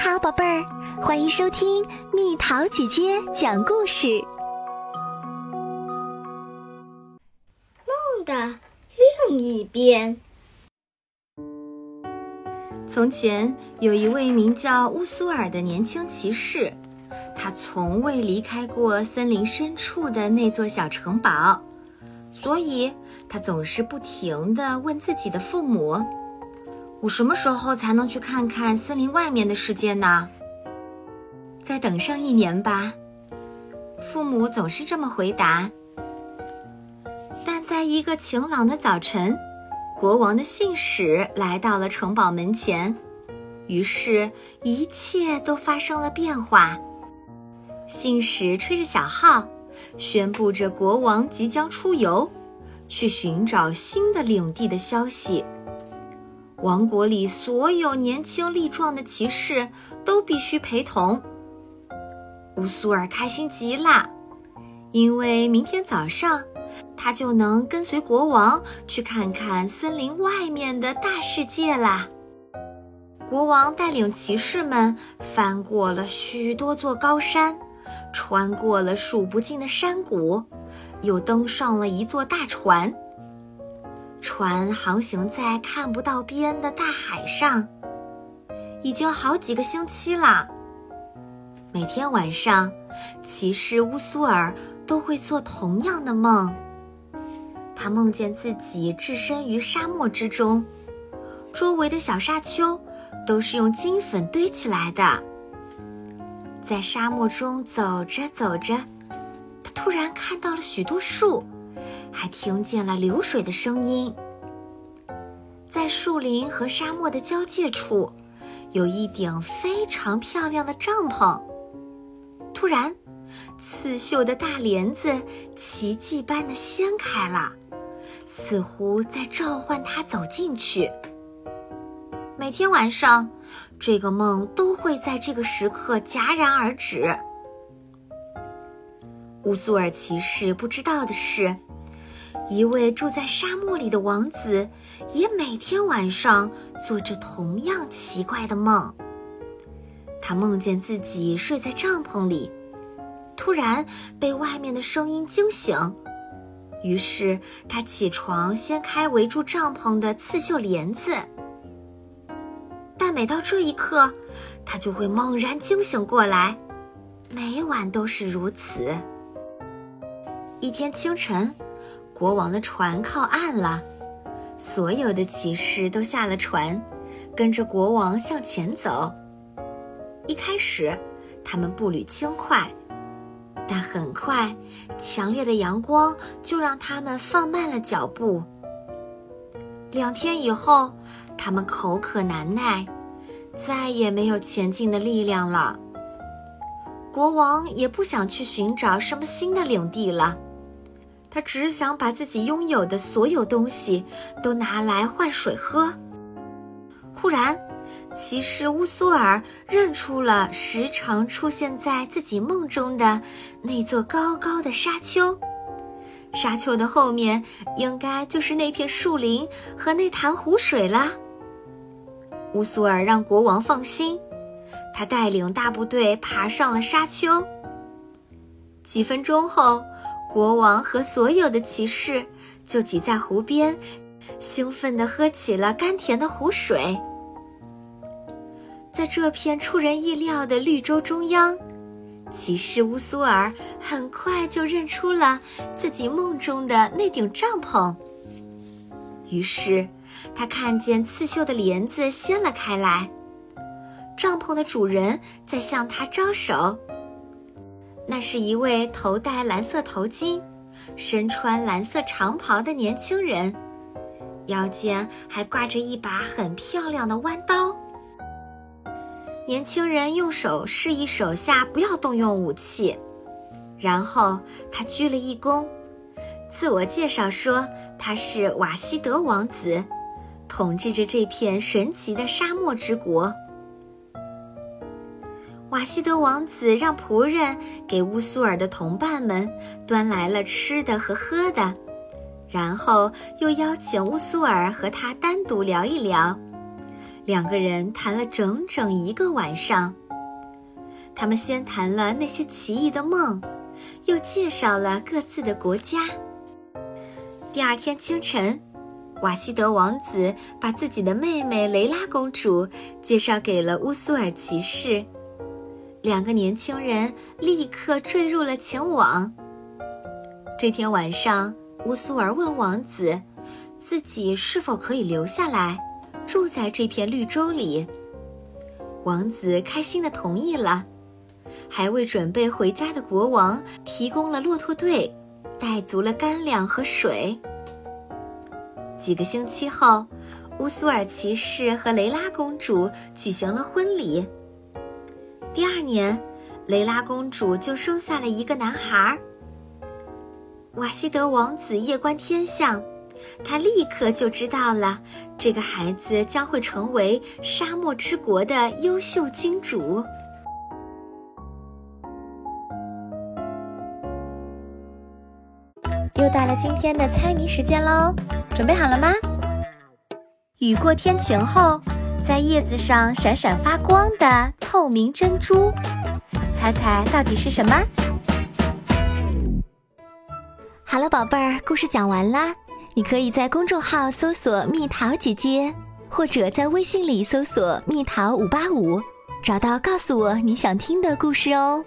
好，宝贝儿，欢迎收听蜜桃姐姐讲故事。梦的另一边。从前有一位名叫乌苏尔的年轻骑士，他从未离开过森林深处的那座小城堡，所以他总是不停地问自己的父母。我什么时候才能去看看森林外面的世界呢？再等上一年吧，父母总是这么回答。但在一个晴朗的早晨，国王的信使来到了城堡门前，于是，一切都发生了变化。信使吹着小号，宣布着国王即将出游，去寻找新的领地的消息。王国里所有年轻力壮的骑士都必须陪同。乌苏尔开心极了，因为明天早上，他就能跟随国王去看看森林外面的大世界啦。国王带领骑士们翻过了许多座高山，穿过了数不尽的山谷，又登上了一座大船。船航行在看不到边的大海上，已经好几个星期了。每天晚上，骑士乌苏尔都会做同样的梦。他梦见自己置身于沙漠之中，周围的小沙丘都是用金粉堆起来的。在沙漠中走着走着，他突然看到了许多树。还听见了流水的声音。在树林和沙漠的交界处，有一顶非常漂亮的帐篷。突然，刺绣的大帘子奇迹般的掀开了，似乎在召唤他走进去。每天晚上，这个梦都会在这个时刻戛然而止。乌苏尔骑士不知道的是。一位住在沙漠里的王子，也每天晚上做着同样奇怪的梦。他梦见自己睡在帐篷里，突然被外面的声音惊醒，于是他起床掀开围住帐篷的刺绣帘子。但每到这一刻，他就会猛然惊醒过来，每晚都是如此。一天清晨。国王的船靠岸了，所有的骑士都下了船，跟着国王向前走。一开始，他们步履轻快，但很快，强烈的阳光就让他们放慢了脚步。两天以后，他们口渴难耐，再也没有前进的力量了。国王也不想去寻找什么新的领地了。他只想把自己拥有的所有东西都拿来换水喝。忽然，骑士乌苏尔认出了时常出现在自己梦中的那座高高的沙丘。沙丘的后面应该就是那片树林和那潭湖水啦。乌苏尔让国王放心，他带领大部队爬上了沙丘。几分钟后。国王和所有的骑士就挤在湖边，兴奋地喝起了甘甜的湖水。在这片出人意料的绿洲中央，骑士乌苏尔很快就认出了自己梦中的那顶帐篷。于是，他看见刺绣的帘子掀了开来，帐篷的主人在向他招手。那是一位头戴蓝色头巾、身穿蓝色长袍的年轻人，腰间还挂着一把很漂亮的弯刀。年轻人用手示意手下不要动用武器，然后他鞠了一躬，自我介绍说他是瓦西德王子，统治着这片神奇的沙漠之国。瓦西德王子让仆人给乌苏尔的同伴们端来了吃的和喝的，然后又邀请乌苏尔和他单独聊一聊，两个人谈了整整一个晚上。他们先谈了那些奇异的梦，又介绍了各自的国家。第二天清晨，瓦西德王子把自己的妹妹雷拉公主介绍给了乌苏尔骑士。两个年轻人立刻坠入了情网。这天晚上，乌苏尔问王子，自己是否可以留下来，住在这片绿洲里。王子开心地同意了。还为准备回家的国王提供了骆驼队，带足了干粮和水。几个星期后，乌苏尔骑士和雷拉公主举行了婚礼。年，雷拉公主就生下了一个男孩。瓦西德王子夜观天象，他立刻就知道了这个孩子将会成为沙漠之国的优秀君主。又到了今天的猜谜时间喽，准备好了吗？雨过天晴后，在叶子上闪闪发光的透明珍珠，猜猜到底是什么？好了，宝贝儿，故事讲完啦。你可以在公众号搜索“蜜桃姐姐”，或者在微信里搜索“蜜桃五八五”，找到告诉我你想听的故事哦。